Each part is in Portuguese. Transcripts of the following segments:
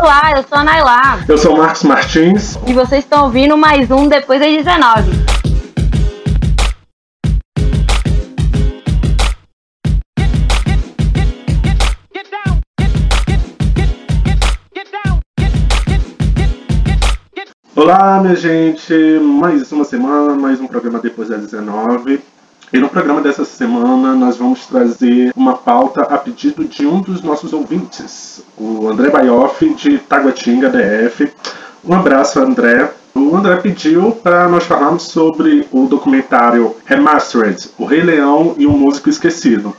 Olá, eu sou a Nailá. Eu sou o Marcos Martins. E vocês estão ouvindo mais um Depois das 19. Olá, minha gente! Mais uma semana, mais um programa Depois das 19. E no programa dessa semana nós vamos trazer uma pauta a pedido de um dos nossos ouvintes, o André Baioff, de Taguatinga, DF. Um abraço, André. O André pediu para nós falarmos sobre o documentário Remastered, O Rei Leão e o Músico Esquecido.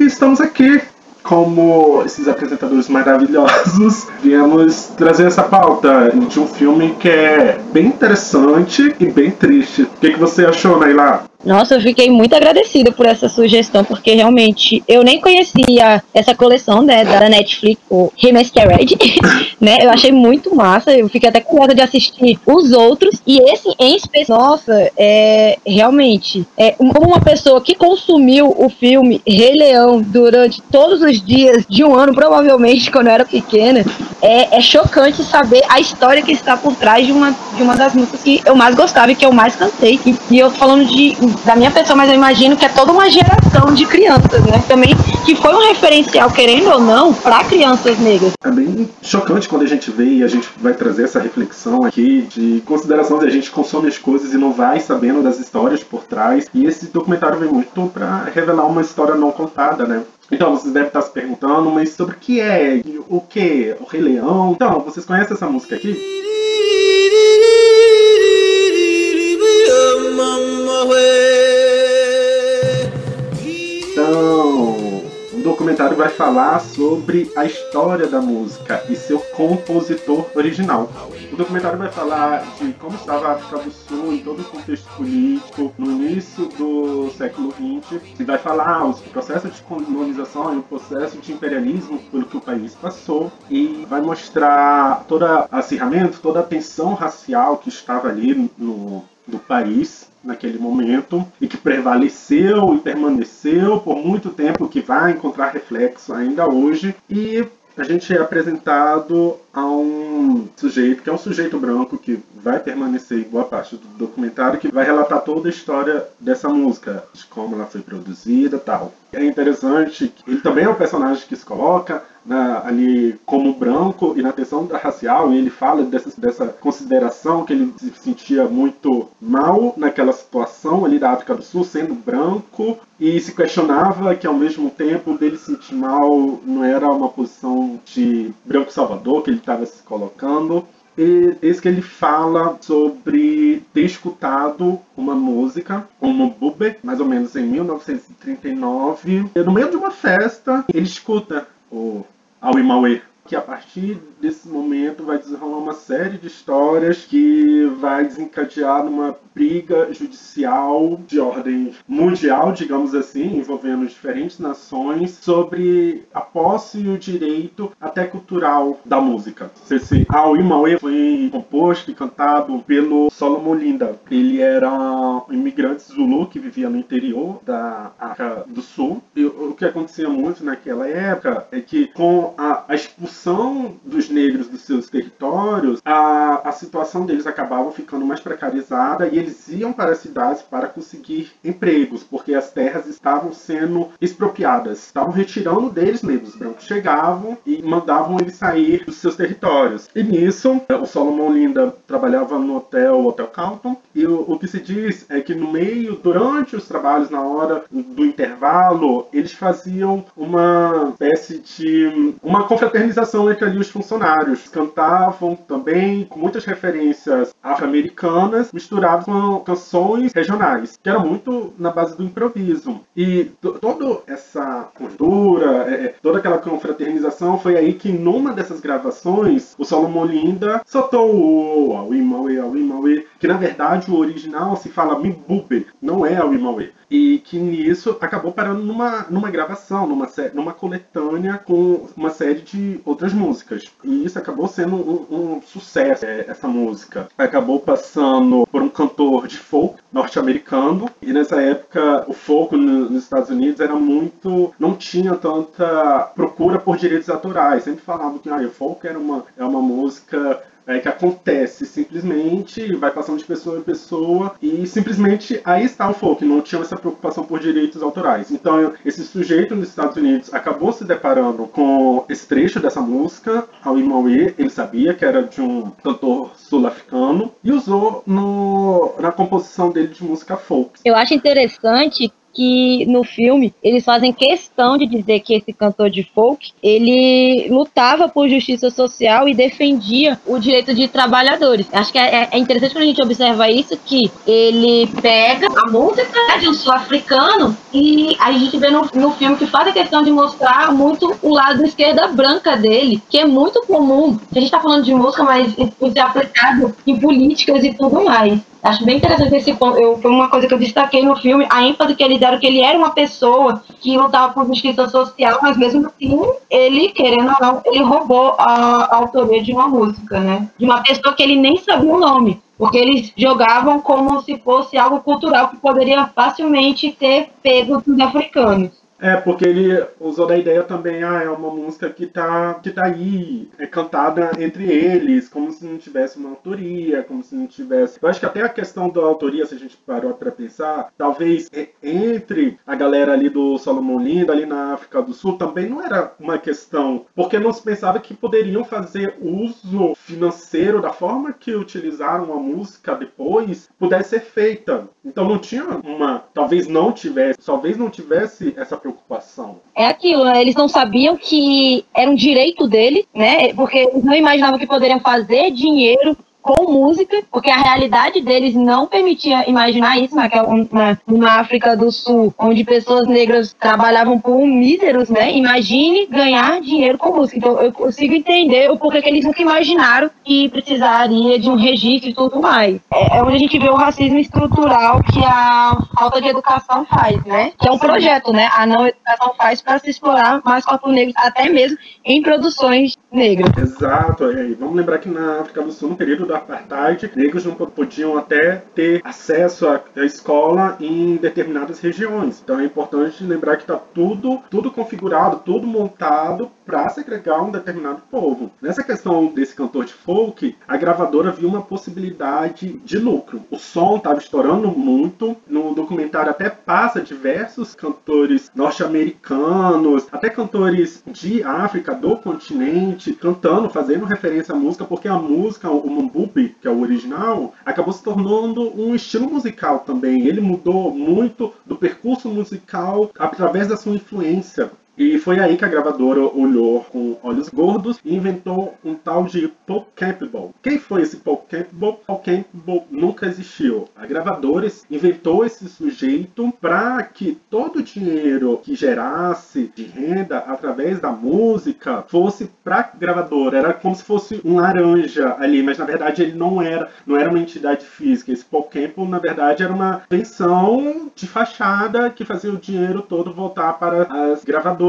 E estamos aqui como esses apresentadores maravilhosos, viemos trazer essa pauta de um filme que é bem interessante e bem triste. O que, que você achou, Naila? Nossa, eu fiquei muito agradecida por essa sugestão, porque realmente eu nem conhecia essa coleção né, da Netflix, o Remastered, né? Eu achei muito massa, eu fiquei até vontade de assistir os outros, e esse em especial, nossa, é realmente, é, como uma pessoa que consumiu o filme Rei Leão durante todos os dias de um ano, provavelmente quando eu era pequena, é, é chocante saber a história que está por trás de uma, de uma das músicas que eu mais gostava e que eu mais cantei. E, e eu falando de da minha pessoa, mas eu imagino que é toda uma geração de crianças, né? Também que foi um referencial, querendo ou não, para crianças negras. É bem chocante quando a gente vê e a gente vai trazer essa reflexão aqui de consideração de a gente consome as coisas e não vai sabendo das histórias por trás. E esse documentário vem muito para revelar uma história não contada, né? Então, vocês devem estar se perguntando, mas sobre o que é? O que? O Rei Leão? Então, vocês conhecem essa música aqui? Documentário vai falar sobre a história da música e seu compositor original. O documentário vai falar de como estava a África do Sul em todo o contexto político no início do século XX e vai falar o processo de colonização e o processo de imperialismo pelo que o país passou e vai mostrar todo o acirramento, toda a tensão racial que estava ali no, no país naquele momento e que prevaleceu e permaneceu por muito tempo, que vai encontrar reflexo ainda hoje. E a gente é apresentado a um sujeito que é um sujeito branco que vai permanecer boa parte do documentário, que vai relatar toda a história dessa música, de como ela foi produzida tal. É interessante que ele também é um personagem que se coloca na, ali como branco e na da racial, e ele fala dessa, dessa consideração que ele se sentia muito mal naquela situação ali da África do Sul, sendo branco, e se questionava que ao mesmo tempo dele se sentir mal não era uma posição de branco salvador que ele estava se colocando. E esse que ele fala sobre ter escutado uma música, uma bube, mais ou menos em 1939. E no meio de uma festa, ele escuta o Aui Mauê que a partir desse momento vai desenrolar uma série de histórias que vai desencadear numa briga judicial de ordem mundial, digamos assim, envolvendo diferentes nações, sobre a posse e o direito até cultural da música. Esse Aoi Mauê foi composto e cantado pelo Solomon Linda. Ele era um imigrante zulu que vivia no interior da África do Sul. E o que acontecia muito naquela época é que com a expulsão dos negros dos seus territórios, a, a situação deles acabava ficando mais precarizada e eles iam para as cidades para conseguir empregos, porque as terras estavam sendo expropriadas. Estavam retirando deles negros. brancos chegavam e mandavam eles sair dos seus territórios. E nisso, o Solomon Linda trabalhava no hotel Hotel Calton e o, o que se diz é que no meio, durante os trabalhos, na hora do intervalo, eles faziam uma espécie de uma confraternização entre ali os funcionários. Cantavam também com muitas referências afro-americanas misturadas com canções regionais, que era muito na base do improviso. E toda essa cultura, é, é, toda aquela confraternização foi aí que numa dessas gravações o Solomon Linda soltou o Aui Maui, que na verdade o original se fala Mbube, não é Imauê. E que nisso acabou parando numa, numa gravação, numa, numa coletânea com uma série de outras músicas. Isso acabou sendo um, um sucesso, é, essa música. Acabou passando por um cantor de folk norte-americano. E nessa época o folk nos Estados Unidos era muito. não tinha tanta procura por direitos autorais. Sempre falavam que ah, o folk era uma, é uma música é, que acontece simplesmente, vai passando de pessoa em pessoa e simplesmente aí está o folk, não tinha essa preocupação por direitos autorais. Então esse sujeito nos Estados Unidos acabou se deparando com esse trecho dessa música, ao Imauê, ele sabia que era de um cantor sul-africano e usou no, na composição dele de música folk. Eu acho interessante que no filme eles fazem questão de dizer que esse cantor de folk ele lutava por justiça social e defendia o direito de trabalhadores. Acho que é, é interessante quando a gente observa isso que ele pega a música de um sul-africano e a gente vê no, no filme que faz a questão de mostrar muito o lado esquerda branca dele, que é muito comum. A gente está falando de música, mas isso é aplicado em políticas e tudo mais. Acho bem interessante esse ponto. Eu, foi uma coisa que eu destaquei no filme, a ênfase que eles deram que ele era uma pessoa que lutava por justiça social, mas mesmo assim, ele, querendo ou não, ele roubou a, a autoria de uma música, né? De uma pessoa que ele nem sabia o nome porque eles jogavam como se fosse algo cultural que poderia facilmente ter pego dos africanos. É, porque ele usou da ideia também, ah, é uma música que tá, que tá aí, é cantada entre eles, como se não tivesse uma autoria, como se não tivesse. Eu acho que até a questão da autoria, se a gente parou para pensar, talvez entre a galera ali do Solomon Lindo, ali na África do Sul, também não era uma questão, porque não se pensava que poderiam fazer uso financeiro da forma que utilizaram a música depois, pudesse ser feita. Então não tinha uma, talvez não tivesse, talvez não tivesse essa preocupação preocupação. É aquilo, né? Eles não sabiam que era um direito deles, né? Porque eles não imaginavam que poderiam fazer dinheiro com música, porque a realidade deles não permitia imaginar isso naquela, na, África do Sul, onde pessoas negras trabalhavam por míseros, né? Imagine ganhar dinheiro com música. Então eu consigo entender o porquê que eles nunca imaginaram que precisaria de um registro e tudo mais. É, é onde a gente vê o racismo estrutural que a falta de educação faz, né? Que é um projeto, né? A não educação faz para se explorar mais corpos negros, até mesmo em produções negras. Exato. E vamos lembrar que na África do Sul, no período do apartheid, negros não podiam até ter acesso à escola em determinadas regiões. Então é importante lembrar que está tudo, tudo configurado, tudo montado para segregar um determinado povo. Nessa questão desse cantor de folk, a gravadora viu uma possibilidade de lucro. O som estava estourando muito. No documentário até passa diversos cantores norte-americanos, até cantores de África, do continente, cantando, fazendo referência à música, porque a música, o Mambu que é o original, acabou se tornando um estilo musical também. Ele mudou muito do percurso musical através da sua influência. E foi aí que a gravadora olhou com olhos gordos e inventou um tal de Paul Campbell. Quem foi esse Paul Campbell? Paul Campbell nunca existiu. A gravadora inventou esse sujeito para que todo o dinheiro que gerasse de renda através da música fosse para a gravadora. Era como se fosse um laranja ali, mas na verdade ele não era, não era uma entidade física. Esse Paul Campbell, na verdade, era uma pensão de fachada que fazia o dinheiro todo voltar para as gravadoras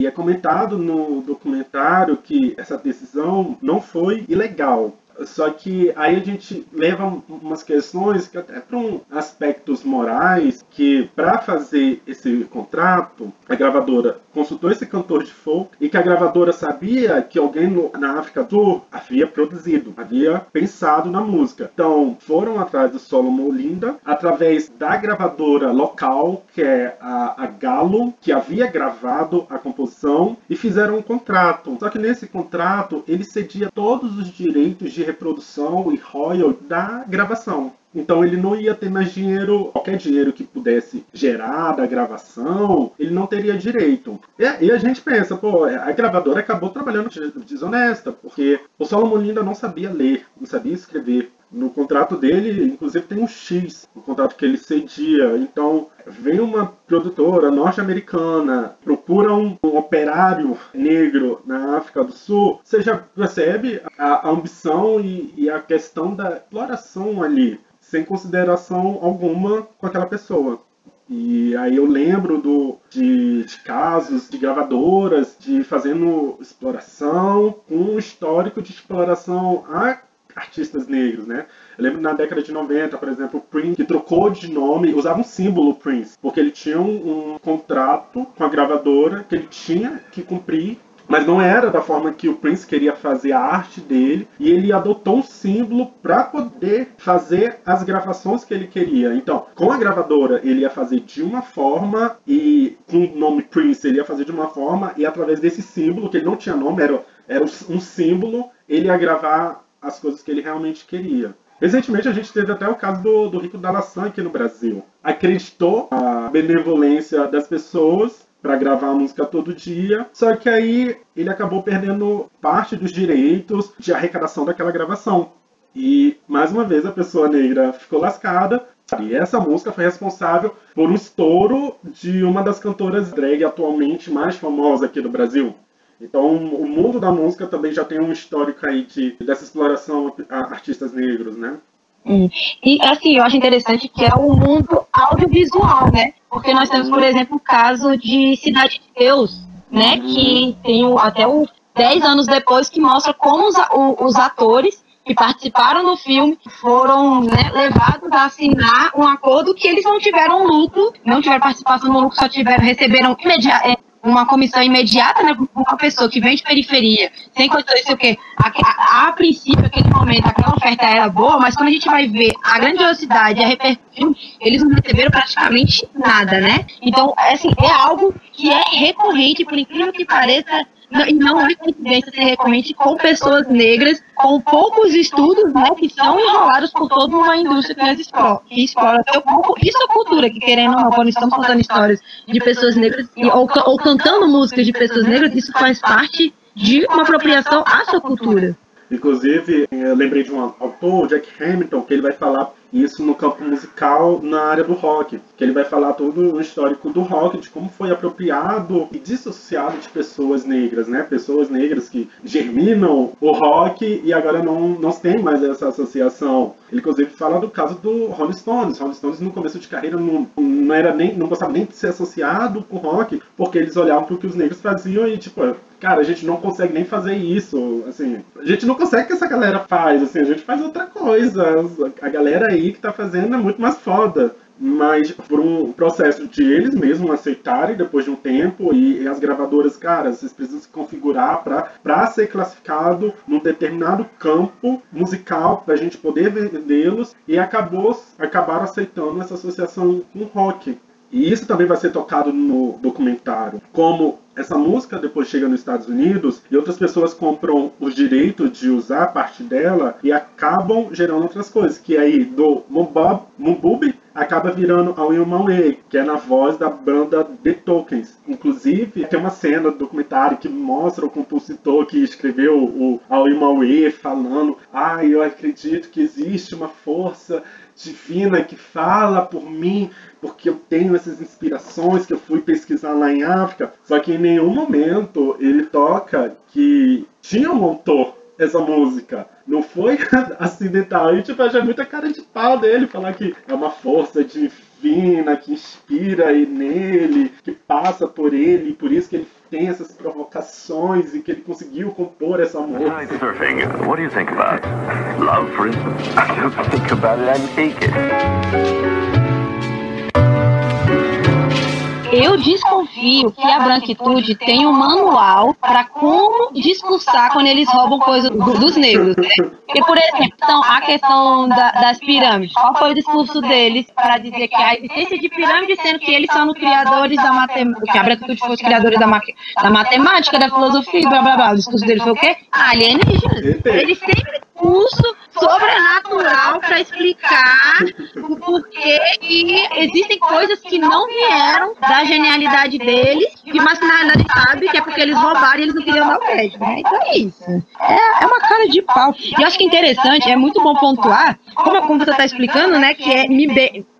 e é comentado no documentário que essa decisão não foi ilegal. Só que aí a gente leva umas questões que até para um aspectos morais que para fazer esse contrato a gravadora consultou esse cantor de folk e que a gravadora sabia que alguém no, na África do Sul havia produzido, havia pensado na música. Então foram atrás do Solomon Linda através da gravadora local que é a, a Galo que havia gravado a composição e fizeram um contrato. Só que nesse contrato ele cedia todos os direitos de reprodução e royalty da gravação. Então ele não ia ter mais dinheiro, qualquer dinheiro que pudesse gerar da gravação, ele não teria direito. E, e a gente pensa, pô, a gravadora acabou trabalhando desonesta, porque o Solomon ainda não sabia ler, não sabia escrever. No contrato dele, inclusive, tem um X, o contrato que ele cedia. Então, vem uma produtora norte-americana, procura um, um, operário negro na África do Sul, você já percebe a, a ambição e, e a questão da exploração ali sem consideração alguma com aquela pessoa. E aí eu lembro do, de, de, casos de gravadoras de fazendo exploração com um histórico de exploração a artistas negros, né? Eu lembro na década de 90, por exemplo, o Prince, que trocou de nome, usava um símbolo Prince, porque ele tinha um, um contrato com a gravadora que ele tinha que cumprir mas não era da forma que o Prince queria fazer a arte dele, e ele adotou um símbolo para poder fazer as gravações que ele queria. Então, com a gravadora, ele ia fazer de uma forma, e com o nome Prince, ele ia fazer de uma forma, e através desse símbolo, que ele não tinha nome, era, era um símbolo, ele ia gravar as coisas que ele realmente queria. Recentemente a gente teve até o caso do, do Rico Dalassan aqui no Brasil. Acreditou a benevolência das pessoas para gravar a música todo dia. Só que aí ele acabou perdendo parte dos direitos de arrecadação daquela gravação. E mais uma vez a pessoa negra ficou lascada. E essa música foi responsável por um estouro de uma das cantoras drag atualmente mais famosas aqui do Brasil. Então, o mundo da música também já tem um histórico aí de, dessa exploração a artistas negros, né? Hum. E assim, eu acho interessante que é o mundo audiovisual, né? Porque nós temos, por exemplo, o caso de Cidade de Deus, né? Uhum. Que tem o, até o 10 anos depois que mostra como os, o, os atores que participaram do filme foram né, levados a assinar um acordo que eles não tiveram lucro, não tiveram participação no lucro, só tiveram, receberam imediatamente uma comissão imediata, né, uma pessoa que vem de periferia, sem condições, sei o quê. A, a, a, princípio, aquele momento, aquela oferta era boa, mas quando a gente vai ver a grandiosidade, a repercussão, eles não receberam praticamente nada, né? Então, assim, é algo que é recorrente, por incrível que pareça, e não é coincidência ser recorrente com pessoas negras com poucos estudos, né, que são enrolados por toda uma indústria que, explora seu corpo e sua cultura, que querendo ou não, quando estamos contando histórias de pessoas negras ou, ou cantando músicas de pessoas negras, isso faz parte de uma apropriação à sua cultura. Inclusive, eu lembrei de um autor, Jack Hamilton, que ele vai falar isso no campo musical na área do rock, que ele vai falar todo o histórico do rock, de como foi apropriado e dissociado de pessoas negras, né? Pessoas negras que germinam o rock e agora não, não tem mais essa associação. Ele inclusive fala do caso do Rolling Stones. Rolling Stones no começo de carreira não, não era nem não gostava nem de ser associado com rock, porque eles olhavam para o que os negros faziam e tipo, cara, a gente não consegue nem fazer isso, assim, a gente não consegue que essa galera faz, assim, a gente faz outra coisa. A galera aí que tá fazendo é muito mais foda. Mas por um processo de eles mesmos aceitarem depois de um tempo e, e as gravadoras, cara, vocês precisam se configurar para ser classificado num determinado campo musical para a gente poder vendê-los e acabou acabaram aceitando essa associação com rock. E isso também vai ser tocado no documentário. Como essa música depois chega nos Estados Unidos e outras pessoas compram os direitos de usar parte dela e acabam gerando outras coisas. Que aí do Mubub acaba virando a Will Way, que é na voz da banda The Tokens. Inclusive, tem uma cena do documentário que mostra o compositor que escreveu o Will Way falando: Ah, eu acredito que existe uma força divina que fala por mim, porque eu tenho essas inspirações que eu fui pesquisar lá em África. Só que em nenhum momento ele toca que tinha um autor essa música. Não foi acidental. E tipo, eu achei muita cara de pau dele falar que é uma força divina que inspira nele, que passa por ele, e por isso que ele tem essas provocações e que ele conseguiu compor essa música. Surfing. What do you think about? Love, for instance? I don't think about it, I make it. Eu desconfio que a branquitude tem um manual para como discursar quando eles roubam coisas do, dos negros. Né? E, por exemplo, então, a questão da, das pirâmides. Qual foi o discurso deles para dizer que a existência de pirâmides, sendo que eles são os criadores da matemática, que a branquitude foi os criadores da, da matemática, da filosofia, blá blá blá. O discurso deles foi o quê? Alienígenas. Eles sempre curso sobrenatural para explicar o porquê que existem coisas que não vieram da genialidade deles, mas que na verdade sabe que é porque eles roubaram e eles não queriam dar o crédito, né? Então é isso. É, é uma cara de pau. E eu acho que é interessante, é muito bom pontuar, como, como você está explicando, né, que é Mi,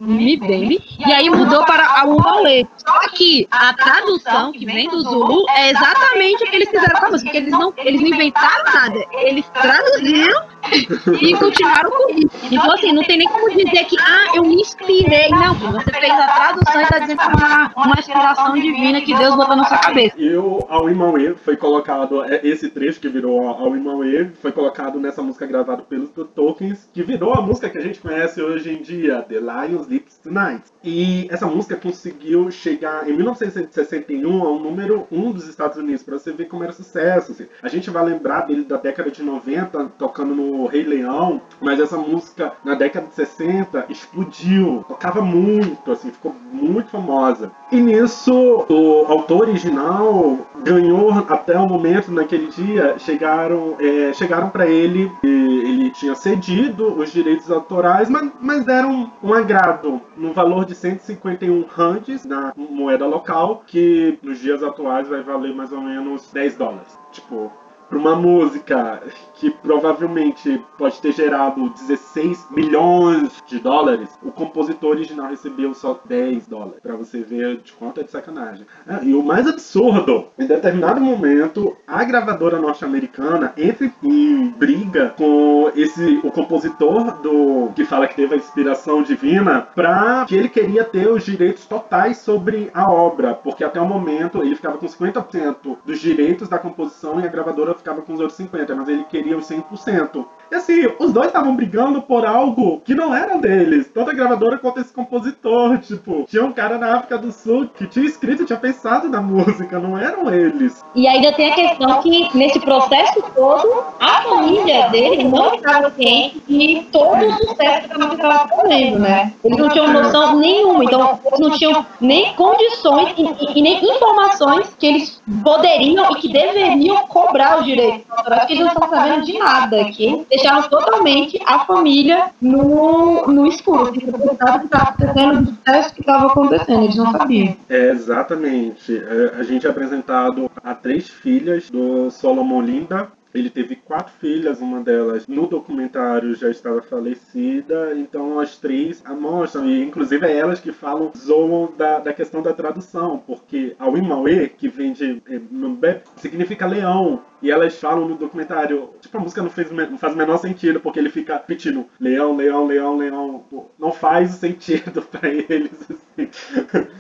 Baby, e aí mudou para a Umalê. Só que a tradução que vem do Zulu é exatamente o que eles fizeram com a música, porque eles não, eles não inventaram nada, eles traduziram e continuaram com isso. Então, assim, não tem nem como dizer que, ah, eu me inspirei. Não, você fez a tradução e tá dizendo que é uma, uma inspiração divina que Deus botou na sua cabeça. E o Ao Imauê foi colocado, é, esse trecho que virou Ao Imauê foi colocado nessa música gravada pelos Tokens, que virou a música que a gente conhece hoje em dia, The Lion Tonight. E essa música conseguiu chegar em 1961 ao número 1 dos Estados Unidos, para você ver como era sucesso. Assim. A gente vai lembrar dele da década de 90, tocando no Rei Leão, mas essa música na década de 60 explodiu, tocava muito, assim, ficou muito famosa. E nisso, o autor original ganhou até o momento, naquele dia, chegaram, é, chegaram para ele, ele tinha cedido os direitos autorais, mas, mas deram um agrado no valor de 151 rands na moeda local, que nos dias atuais vai valer mais ou menos 10 dólares. Tipo, para uma música que provavelmente pode ter gerado 16 milhões de dólares, o compositor original recebeu só 10 dólares. Para você ver de quanto é de sacanagem. Ah, e o mais absurdo, em determinado momento, a gravadora norte-americana entra em briga com esse o compositor do que fala que teve a inspiração divina para que ele queria ter os direitos totais sobre a obra, porque até o momento ele ficava com 50% dos direitos da composição e a gravadora ficava com os outros 50%, mas ele queria os 100%. E assim, os dois estavam brigando por algo que não era deles. Tanto a gravadora quanto esse compositor. Tipo, tinha um cara na África do Sul que tinha escrito, tinha pensado na música, não eram eles. E ainda tem a questão que, nesse processo todo, a família dele não estava ciente de todo o sucesso que música estava fazendo, né? Eles não tinham noção nenhuma, então eles não tinham nem condições e, e, nem informações que eles poderiam e que deveriam cobrar os direitos autorais, que eles não estão sabendo de nada aqui deixaram totalmente a família no, no escuro. Assim, que estava acontecendo, do sucesso que estava acontecendo, eles não sabiam. É, exatamente. É, a gente é apresentado a três filhas do Solomon Linda, ele teve quatro filhas, uma delas no documentário já estava falecida, então as três mostram, e inclusive é elas que falam, zoam da, da questão da tradução, porque a Wimawe, que vem de é, significa leão, e elas falam no documentário, tipo, a música não, fez, não faz o menor sentido, porque ele fica repetindo leão, leão, leão, leão. Não faz sentido para eles, assim.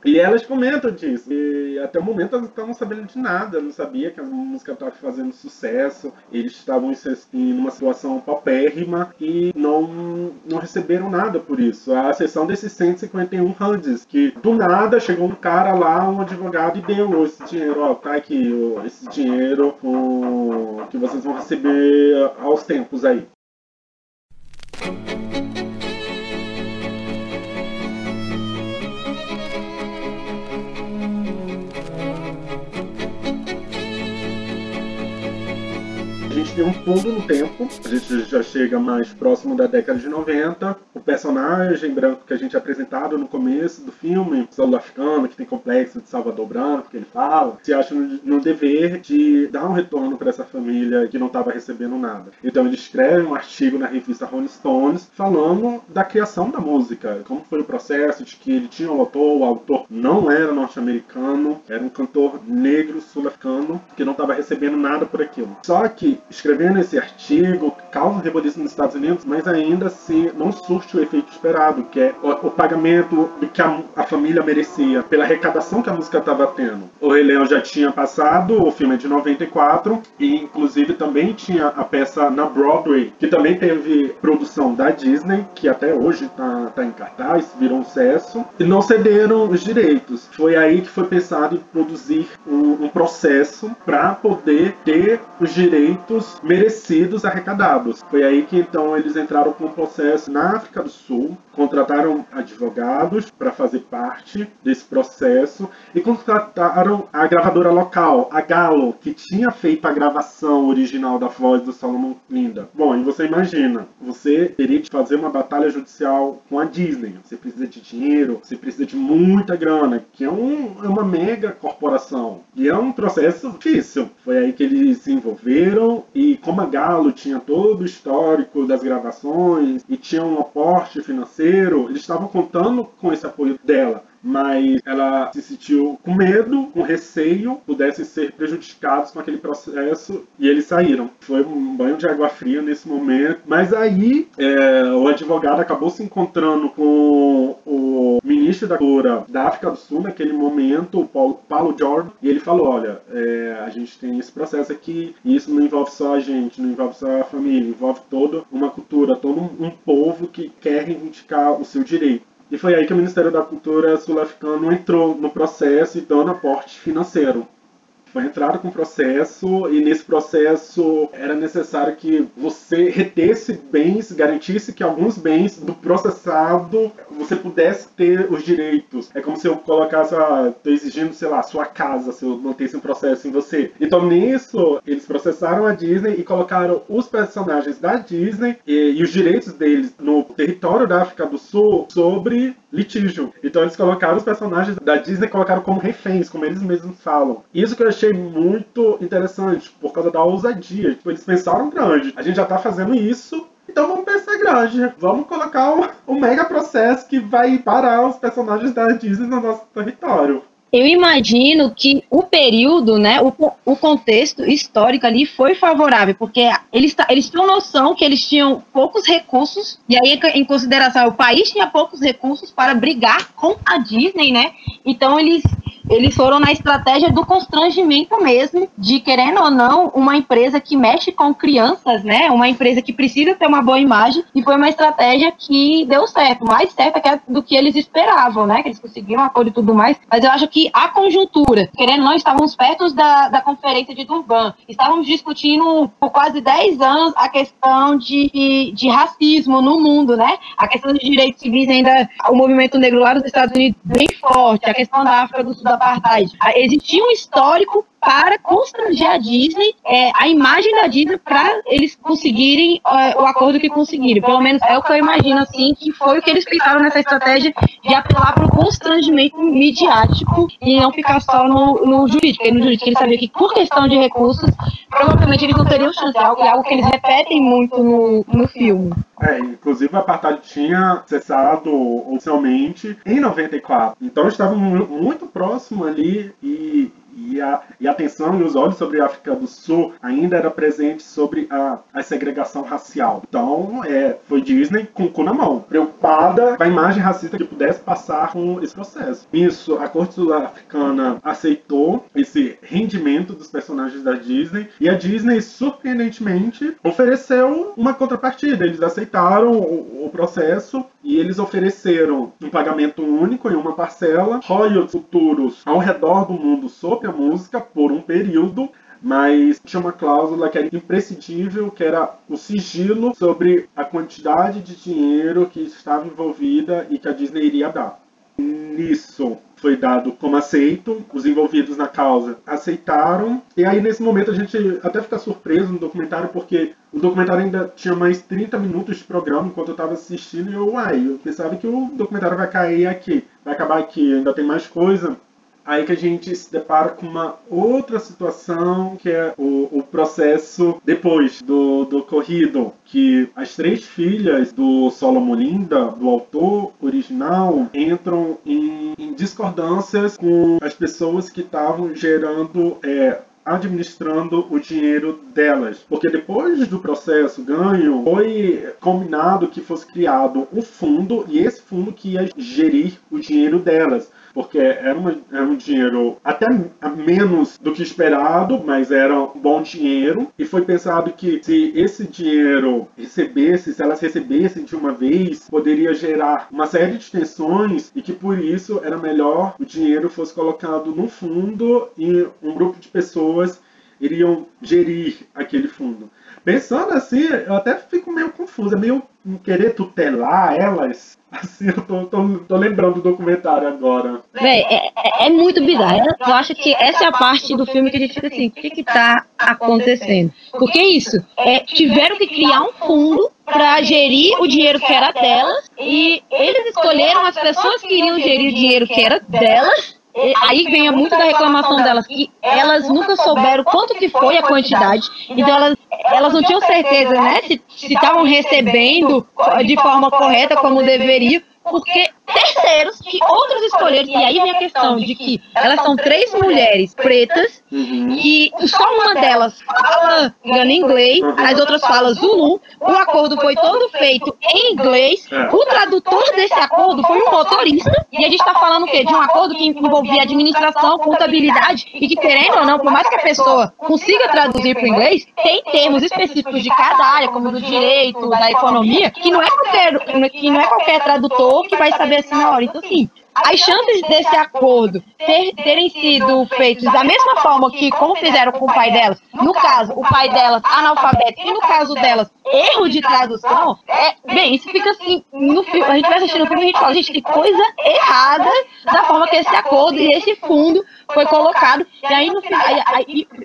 E elas comentam disso. E até o momento elas estavam sabendo de nada, não sabia que a música estava fazendo sucesso. Eles estavam em uma situação paupérrima e não, não receberam nada por isso. A exceção desses 151 rands, que do nada chegou um cara lá, um advogado, e deu esse dinheiro, ó, tá aqui, esse dinheiro que vocês vão receber aos tempos aí. Tem um pulo no tempo, a gente já chega mais próximo da década de 90. O personagem branco que a gente é apresentado no começo do filme, o africano, que tem complexo de Salvador Branco, que ele fala, se acha no, dever de dar um retorno para essa família que não estava recebendo nada. Então ele escreve um artigo na revista Rolling Stones falando da criação da música, como foi o processo de que ele tinha um autor, o autor não era norte-americano, era um cantor negro sul-africano que não estava recebendo nada por aquilo. Só que escrevendo esse artigo causa rebuliço nos Estados Unidos, mas ainda se não surte o efeito esperado, que é o, o pagamento do que a, a, família merecia pela arrecadação que a música estava tendo. O Rei Leão já tinha passado, o filme é de 94, e inclusive também tinha a peça na Broadway, que também teve produção da Disney, que até hoje está tá em cartaz, virou um sucesso, e não cederam os direitos. Foi aí que foi pensado em produzir um, um processo para poder ter os direitos merecidos arrecadados. Foi aí que então eles entraram com um processo na África do Sul, contrataram advogados para fazer parte desse processo e contrataram a gravadora local, a Galo, que tinha feito a gravação original da voz do Solomon Linda. Bom, e você imagina, você teria que fazer uma batalha judicial com a Disney. Você precisa de dinheiro, você precisa de muita grana, que é, um, é uma mega corporação. E é um processo difícil. Foi aí que eles se envolveram e como a Galo tinha todo o histórico das gravações e tinha um aporte financeiro, eles estavam contando com esse apoio dela. Mas ela se sentiu com medo, com receio, pudessem ser prejudicados com aquele processo e eles saíram. Foi um banho de água fria nesse momento, mas aí é, o advogado acabou se encontrando com o ministro da cultura da África do Sul naquele momento, o Paulo, Paulo Jordan, e ele falou: olha, é, a gente tem esse processo aqui, e isso não envolve só a gente, não envolve só a família, envolve toda uma cultura, todo um, um povo que quer reivindicar o seu direito. E foi aí que o Ministério da Cultura sul-africano entrou no processo e dando aporte financeiro foi entrado com processo e nesse processo era necessário que você retesse bens, garantisse que alguns bens do processado você pudesse ter os direitos. É como se eu colocasse, ah, exigindo, sei lá, sua casa, se eu mantesse um processo em você. Então nisso, eles processaram a Disney e colocaram os personagens da Disney e, e os direitos deles no território da África do Sul sobre litígio. Então eles colocaram os personagens da Disney colocaram como reféns, como eles mesmos falam. Isso que eu achei muito interessante por causa da ousadia. Tipo, eles pensaram grande. A gente já tá fazendo isso, então vamos pensar grande. Vamos colocar um, um mega processo que vai parar os personagens da Disney no nosso território eu imagino que o período, né, o, o contexto histórico ali foi favorável, porque eles, eles tinham noção que eles tinham poucos recursos, e aí, em consideração, o país tinha poucos recursos para brigar com a Disney, né? Então, eles eles foram na estratégia do constrangimento mesmo, de querendo ou não, uma empresa que mexe com crianças, né? Uma empresa que precisa ter uma boa imagem, e foi uma estratégia que deu certo, mais certa do que eles esperavam, né? Que eles conseguiram um acordo e tudo mais. Mas eu acho que a conjuntura, querendo ou não, estávamos perto da, da conferência de Durban, estávamos discutindo por quase 10 anos a questão de, de racismo no mundo, né? A questão de direitos civis ainda, o movimento negro lá nos Estados Unidos bem forte, a questão da África do Sul apartheid. Existia um histórico para constranger a Disney, é, a imagem da Disney, para eles conseguirem é, o acordo que conseguiram. Pelo menos é o que eu imagino, assim, que foi o que eles pensaram nessa estratégia de apelar para o constrangimento midiático e não ficar só no, no jurídico. E no jurídico eles sabiam que, por questão de recursos, provavelmente eles não teriam chance. É algo, é algo que eles repetem muito no, no filme. É, inclusive a apartheid tinha cessado oficialmente em 94. Então estavam muito próximo ali e e a, e a atenção e os olhos sobre a África do Sul ainda era presente sobre a, a segregação racial. Então, é, foi Disney com o cu na mão, preocupada com a imagem racista que pudesse passar com esse processo. Isso, a corte sul-africana aceitou esse rendimento dos personagens da Disney e a Disney, surpreendentemente, ofereceu uma contrapartida. Eles aceitaram o, o processo e eles ofereceram um pagamento único em uma parcela, royalties futuros ao redor do mundo sobre a música por um período, mas tinha uma cláusula que era imprescindível, que era o sigilo sobre a quantidade de dinheiro que estava envolvida e que a Disney iria dar. Nisso, foi dado como aceito, os envolvidos na causa aceitaram, e aí nesse momento a gente até fica surpreso no documentário, porque o documentário ainda tinha mais 30 minutos de programa enquanto eu estava assistindo, e eu, uai, eu pensava que o documentário vai cair aqui, vai acabar aqui, ainda tem mais coisa, Aí que a gente se depara com uma outra situação, que é o, o processo depois do, do ocorrido, que as três filhas do Solomon Linda, do autor original, entram em, em discordâncias com as pessoas que estavam gerando é, administrando o dinheiro delas. Porque depois do processo ganho, foi combinado que fosse criado um fundo e esse fundo que ia gerir o dinheiro delas porque era, uma, era um dinheiro até menos do que esperado, mas era um bom dinheiro. E foi pensado que se esse dinheiro recebesse, se elas recebessem de uma vez, poderia gerar uma série de tensões e que por isso era melhor o dinheiro fosse colocado no fundo e um grupo de pessoas iriam gerir aquele fundo. Pensando assim, eu até fico meio confuso, é meio querer tutelar elas. Assim, eu tô, tô, tô lembrando do documentário agora. Véi, é, é, é, muito bizarro. Eu acho que essa é a parte do filme que a gente fica assim, o que que tá acontecendo? Porque isso, é, tiveram que criar um fundo para gerir o dinheiro que era delas e eles escolheram as pessoas que iriam gerir o dinheiro que era delas aí vem muito da reclamação delas, que elas nunca souberam quanto que foi a quantidade, então elas, elas não tinham certeza, né, se estavam recebendo de forma correta, como deveriam, porque terceiros que outros escolheram. E aí vem a questão de que elas são três mulheres pretas e só uma delas fala inglês, as outras falam Zulu. O acordo foi todo feito em inglês. O tradutor desse acordo foi um motorista. E a gente está falando o quê? De um acordo que envolvia administração, contabilidade e que, querendo ou não, por mais que a pessoa consiga traduzir para o inglês, tem termos específicos de cada área, como do direito, da economia, que não é qualquer, que não é qualquer tradutor que vai saber assim na hora. Então, assim, as chances desse acordo ter, terem sido feitos da mesma forma que como fizeram com o pai delas, no caso, o pai delas analfabeto e no caso delas, erro de tradução, é, bem, isso fica assim, no filme, a gente vai assistindo o filme e a gente fala, gente, tem coisa errada da forma que esse acordo e esse fundo foi colocado, e aí no final,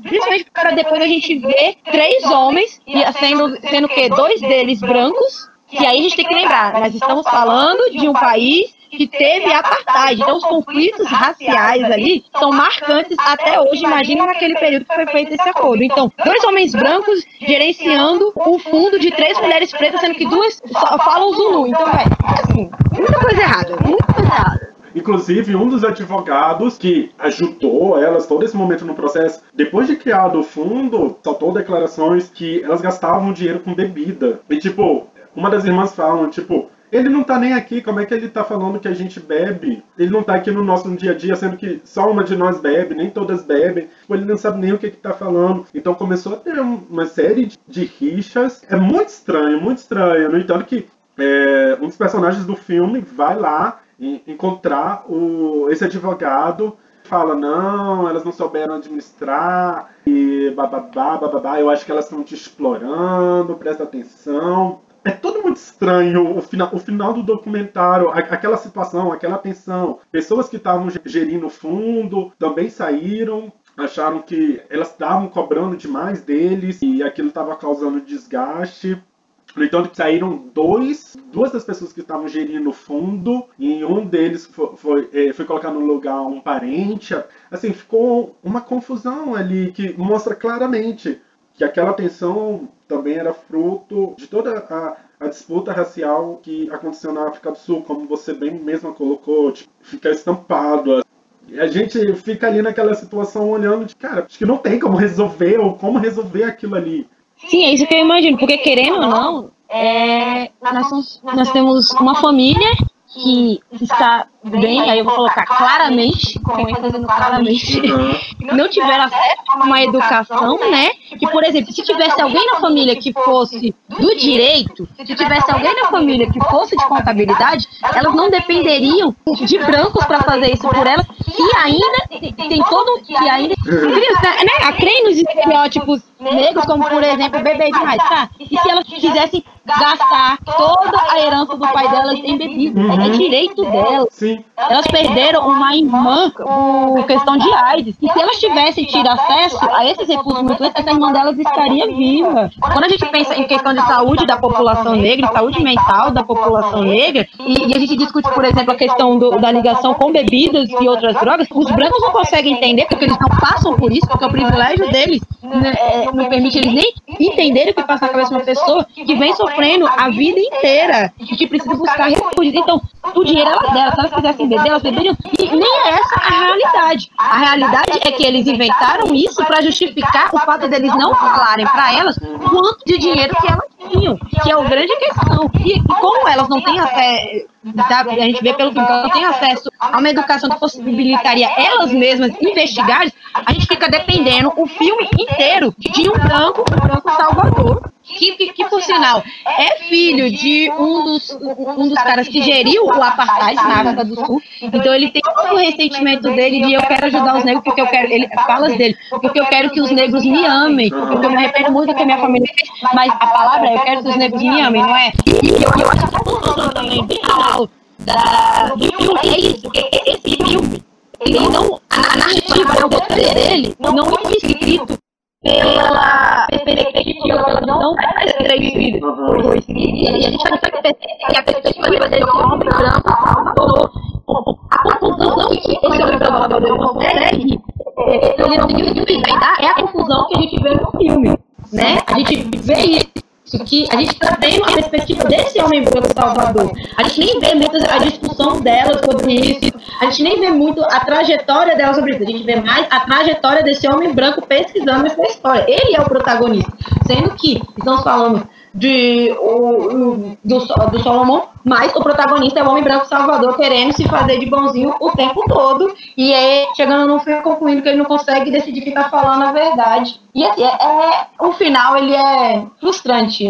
principalmente para depois a gente ver três homens, sendo, sendo que dois deles brancos, e aí a gente tem que lembrar, nós estamos falando de um país que teve apartheid. Então, os conflitos raciais ali são marcantes até hoje. Imagina naquele período que foi feito esse acordo. Então, dois homens brancos gerenciando um fundo de três mulheres pretas, sendo que duas falam Zulu. Então, é assim, muita coisa errada, muita coisa errada. Inclusive, um dos advogados que ajudou elas todo esse momento no processo, depois de criado o fundo, soltou declarações que elas gastavam dinheiro com bebida. E, tipo, uma das irmãs falam, tipo, ele não tá nem aqui, como é que ele tá falando que a gente bebe? Ele não tá aqui no nosso dia a dia, sendo que só uma de nós bebe, nem todas bebem. Ele não sabe nem o que que tá falando. Então começou a ter uma série de rixas. É muito estranho, muito estranho. No entanto que é, um dos personagens do filme vai lá encontrar o, esse advogado fala, não, elas não souberam administrar, e bababá, bababá, eu acho que elas estão te explorando, presta atenção é todo muito estranho o final, o final do documentário, aquela situação, aquela tensão. Pessoas que estavam gerindo o fundo também saíram, acharam que elas estavam cobrando demais deles e aquilo estava causando desgaste. No entanto, saíram dois, duas das pessoas que estavam gerindo o fundo, e um deles foi, foi, é, foi colocado no lugar um parente. Assim, ficou uma confusão ali que mostra claramente que aquela tensão também era fruto de toda a, a, disputa racial que aconteceu na África do Sul, como você bem mesma colocou, tipo, fica estampado. E a gente fica ali naquela situação olhando de, cara, acho que não tem como resolver ou como resolver aquilo ali. Sim, é isso que eu imagino, porque querendo ou não, é, nós, nós temos uma família que está bem, aí eu vou colocar claramente, com ênfase no claramente, não tiveram acesso a uma educação, né? Que, por exemplo, se tivesse alguém na família que fosse do direito, se tivesse alguém na família que fosse de contabilidade, elas não dependeriam de brancos para fazer isso por elas, que ainda tem todo, que ainda, né? A creio nos estereótipos negros, como por exemplo, bebê demais, tá? E se elas quisessem gastar toda a herança do pai delas em bebida, é direito delas. Sim. Elas perderam uma irmã por questão de AIDS. E se elas tivessem tido acesso a esses recursos mutuais, essa irmã delas estaria viva. Quando a gente pensa em questão de saúde da população negra, saúde mental da população negra, e, e a gente discute, por exemplo, a questão do, da ligação com bebidas e outras drogas, os brancos não conseguem entender, porque eles não passam por isso, porque o privilégio deles né, é, não permite eles nem entenderem o que passa na cabeça de uma pessoa que vem sofrendo a vida inteira e que precisa buscar refúgios. Então, o dinheiro era dela, se elas quisessem beber, elas beberiam. E nem é essa a realidade. A realidade é que eles inventaram isso para justificar o fato deles não falarem para elas quanto de dinheiro que elas tinham, que é o grande questão. E como elas não têm acesso, a gente vê pelo que não têm acesso a uma educação que possibilitaria elas mesmas investigarem, a gente fica dependendo o filme inteiro de um branco, um branco salvador, que, que, que, por sinal é filho de um dos, um dos caras que geriu o apartheid na África do Sul. Então ele tem todo o ressentimento dele de eu quero ajudar os negros porque eu quero, ele fala dele, porque eu quero que os negros me amem, porque eu me arrependo muito do que a minha família fez, mas a palavra é eu quero que os negros me amem, não é? E eu, eu acho que conclusão também da, do filme é isso, porque esse filme, ele não, a narrativa, o roteiro dele, não é escrito pela perspectiva pela não das três filhos. E a gente perceber que a perspectiva desse homem branco salvador, a confusão que esse homem salvador consegue, ele não conseguiu inventar, é a confusão que a gente vê no filme. Né? A gente vê isso que a gente está vendo a perspectiva desse homem branco salvador. A gente nem vê muito a discussão dela sobre isso, a gente nem vê muito a trajetória dela sobre isso, a gente vê mais a trajetória desse homem branco pesquisando essa história. Ele é o protagonista, sendo que estamos falando de, o, do, do Solomon, mas o protagonista é o homem branco salvador querendo se fazer de bonzinho o tempo todo e é chegando no fim concluindo que ele não consegue decidir tá falando a verdade. E assim, é, é, o final ele é frustrante.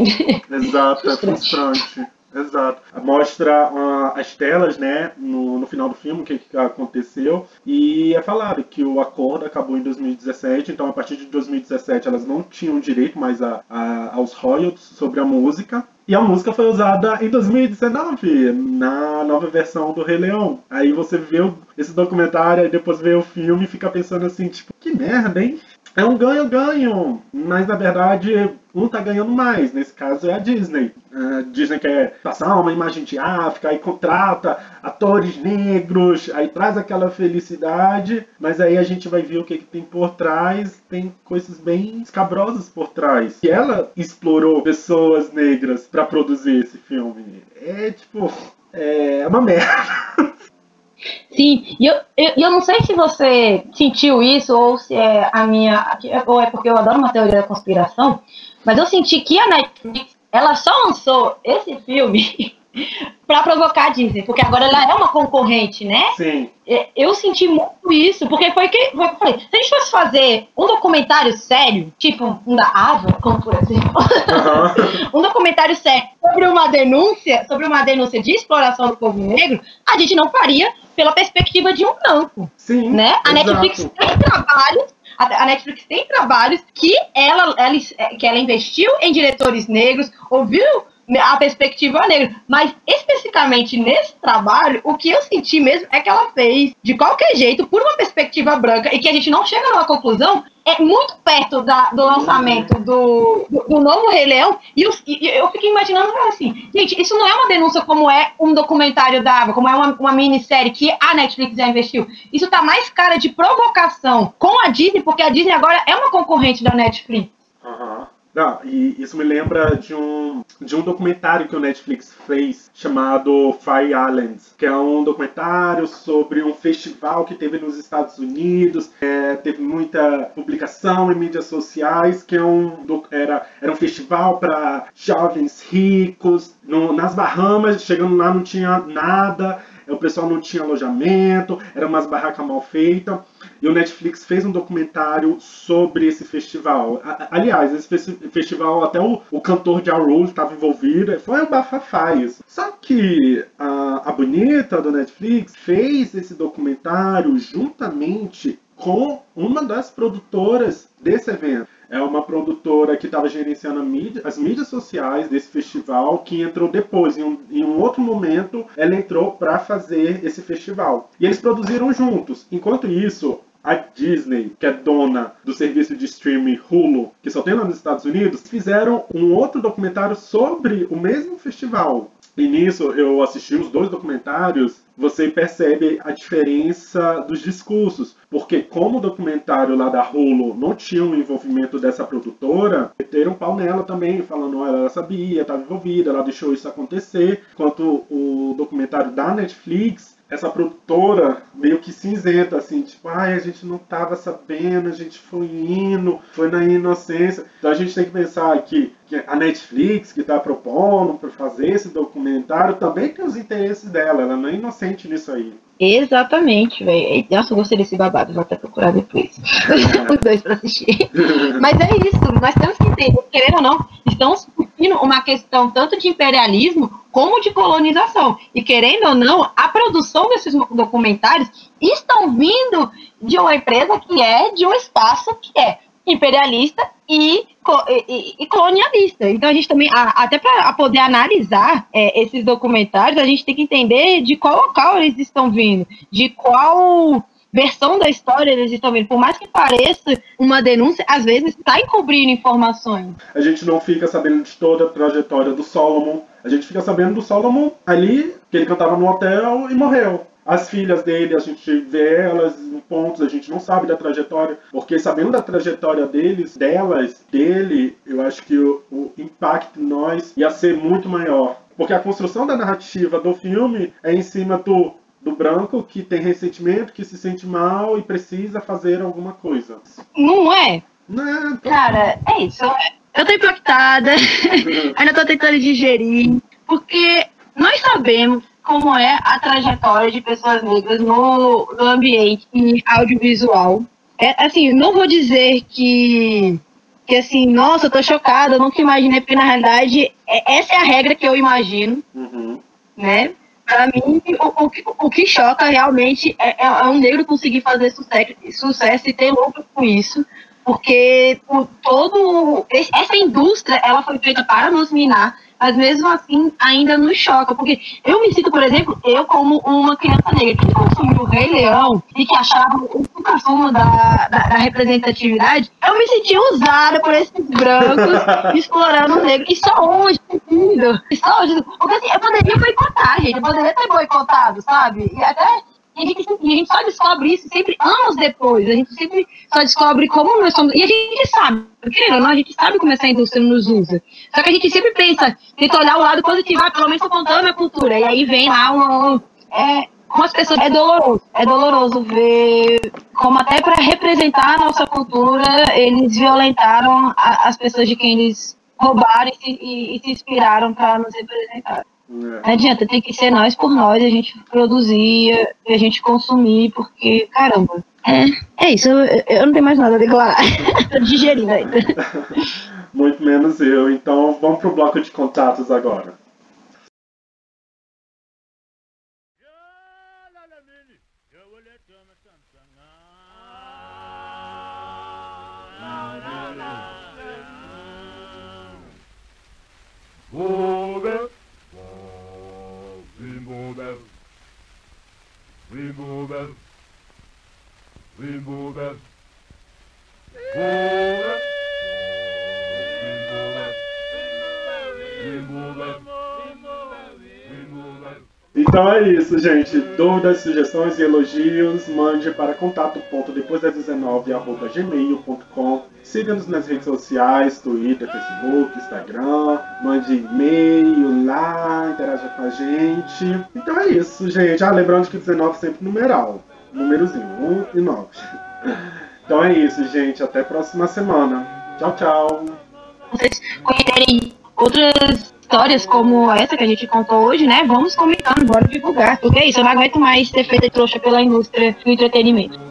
Exato, frustrante. é frustrante. Exato. Mostra uh, as telas, né, no, no final do filme, o que, que aconteceu. E é falado que o acordo acabou em 2017, então a partir de 2017 elas não tinham direito mais a, a, aos royalties sobre a música. E a música foi usada em 2019, na nova versão do Rei Leão. Aí você vê esse documentário e depois vê o filme e fica pensando assim, tipo, que merda, hein? É um ganho-ganho, mas na verdade um tá ganhando mais. Nesse caso é a Disney. A Disney quer passar uma imagem de África, aí contrata atores negros, aí traz aquela felicidade, mas aí a gente vai ver o que, que tem por trás. Tem coisas bem escabrosas por trás. E ela explorou pessoas negras para produzir esse filme. É tipo. É uma merda. Sim, e eu, eu, eu, não sei se você sentiu isso, ou se é a minha. Ou é porque eu adoro uma teoria da conspiração, mas eu senti que a Netflix ela só lançou esse filme para provocar a Disney, porque agora ela é uma concorrente, né? Sim. Eu senti muito isso, porque foi que foi, foi, se a gente fosse fazer um documentário sério, tipo um da Ava, como por exemplo, uhum. um documentário sério sobre uma denúncia, sobre uma denúncia de exploração do povo negro, a gente não faria pela perspectiva de um branco. Sim. Né? A Netflix tem trabalhos a Netflix tem trabalhos que ela, ela, que ela investiu em diretores negros, ouviu a perspectiva negra. Mas especificamente nesse trabalho, o que eu senti mesmo é que ela fez de qualquer jeito, por uma perspectiva branca, e que a gente não chega numa conclusão, é muito perto da, do lançamento do, do, do, novo Rei Leão, e eu, e eu fiquei imaginando assim, gente, isso não é uma denúncia como é um documentário da Ava, como é uma, uma minissérie que a Netflix já investiu. Isso tá mais cara de provocação com a Disney, porque a Disney agora é uma concorrente da Netflix. Ah, e isso me lembra de um, de um documentário que o Netflix fez chamado Fire Islands, que é um documentário sobre um festival que teve nos Estados Unidos, é, teve muita publicação em mídias sociais, que é um, era, era um festival para jovens ricos, no, nas Bahamas, chegando lá não tinha nada, o pessoal não tinha alojamento, era umas barracas mal feitas. E o Netflix fez um documentário sobre esse festival. Aliás, esse festival, até o, o cantor de Rule estava envolvido. Foi um bafafá isso. Só que a, a bonita do Netflix fez esse documentário juntamente com uma das produtoras desse evento. É uma produtora que estava gerenciando mídia, as mídias sociais desse festival, que entrou depois, em um, em um outro momento, ela entrou para fazer esse festival. E eles produziram juntos. Enquanto isso, a Disney, que é dona do serviço de streaming Hulu, que só tem lá nos Estados Unidos, fizeram um outro documentário sobre o mesmo festival. E nisso eu assisti os dois documentários, você percebe a diferença dos discursos. Porque como o documentário lá da Hulu não tinha um envolvimento dessa produtora, meteram um pau nela também, falando, ela sabia, estava envolvida, ela deixou isso acontecer. Enquanto o documentário da Netflix essa produtora meio que cinzenta, assim, tipo, ai, a gente não tava sabendo, a gente foi indo, foi na inocência. Então a gente tem que pensar que, que a Netflix, que está propondo para fazer esse documentário, também tem os interesses dela, ela não é inocente nisso aí. Exatamente, velho. Nossa, eu gostei desse babado, vou até procurar depois. Os dois para assistir. Mas é isso, nós temos que entender, querendo ou não, estamos discutindo uma questão tanto de imperialismo como de colonização. E querendo ou não, a produção desses documentários estão vindo de uma empresa que é de um espaço que é imperialista e, e, e, colonialista. Então a gente também, até para poder analisar é, esses documentários, a gente tem que entender de qual local eles estão vindo, de qual versão da história eles estão vindo. Por mais que pareça uma denúncia, às vezes está encobrindo informações. A gente não fica sabendo de toda a trajetória do Solomon. A gente fica sabendo do Solomon ali, que ele cantava no hotel e morreu. As filhas dele, a gente vê elas em pontos, a gente não sabe da trajetória, porque sabendo da trajetória deles, delas, dele, eu acho que o, o impacto em nós ia ser muito maior. Porque a construção da narrativa do filme é em cima do do branco que tem ressentimento, que se sente mal e precisa fazer alguma coisa. Não é? Não é. Cara, é isso. Eu tô impactada, ainda tô tentando digerir, porque nós sabemos como é a trajetória de pessoas negras no, no ambiente audiovisual. É, assim, não vou dizer que, que assim, nossa, eu tô chocada, eu nunca imaginei, porque na realidade é, essa é a regra que eu imagino, Uhum. né? Pra mim, o, o, que- o que choca realmente é, é, é um negro conseguir fazer sucesso, sucesso e ter lucro com isso, porque por todo esse- essa indústria ela foi feita para nos minar, mas mesmo assim ainda nos choca, porque eu me sinto, por exemplo, eu como uma criança negra que consumiu o Rei Leão e que achava o consumo da, da, da representatividade, eu me senti usada por esses brancos explorando o negro. E só hoje, filho, e só hoje, porque assim, eu poderia boicotar, gente, eu poderia ter boicotado, sabe? E até e a, gente, e a gente só descobre isso sempre anos depois. A gente sempre só descobre como nós somos. E a gente sabe, querendo ou não, a gente sabe como essa indústria nos usa. Só que a gente sempre pensa, tenta olhar o lado positivo, ah, pelo menos estou contando a minha cultura. E aí vem lá um. um- é, como as pessoas. É doloroso. É doloroso ver como até para representar a nossa cultura, eles violentaram a- as pessoas de quem eles roubaram e e- e se inspiraram para nos representar. É. Não adianta, tem que ser nós por nós, a gente produzir e a gente consumir, porque, caramba. É, é isso, eu, eu não tenho mais nada a declarar. Tô digerindo ainda. Muito menos eu. Então vamos pro bloco de contatos agora. Wilbur, Wilbur, we move Wilbur. Então é isso, gente. Dúvidas, sugestões e elogios, mande para contato.depoisdas19.gmail.com Siga-nos nas redes sociais, Twitter, Facebook, Instagram. Mande e-mail lá, interaja com a gente. Então é isso, gente. Ah, lembrando que 19 é sempre numeral. Númerozinho, 1 e 9. Então é isso, gente. Até a próxima semana. Tchau, tchau. vocês outras histórias como essa que a gente contou hoje, né? Vamos comentando, bora divulgar. Porque é isso, eu não aguento mais ser feita trouxa pela indústria do entretenimento.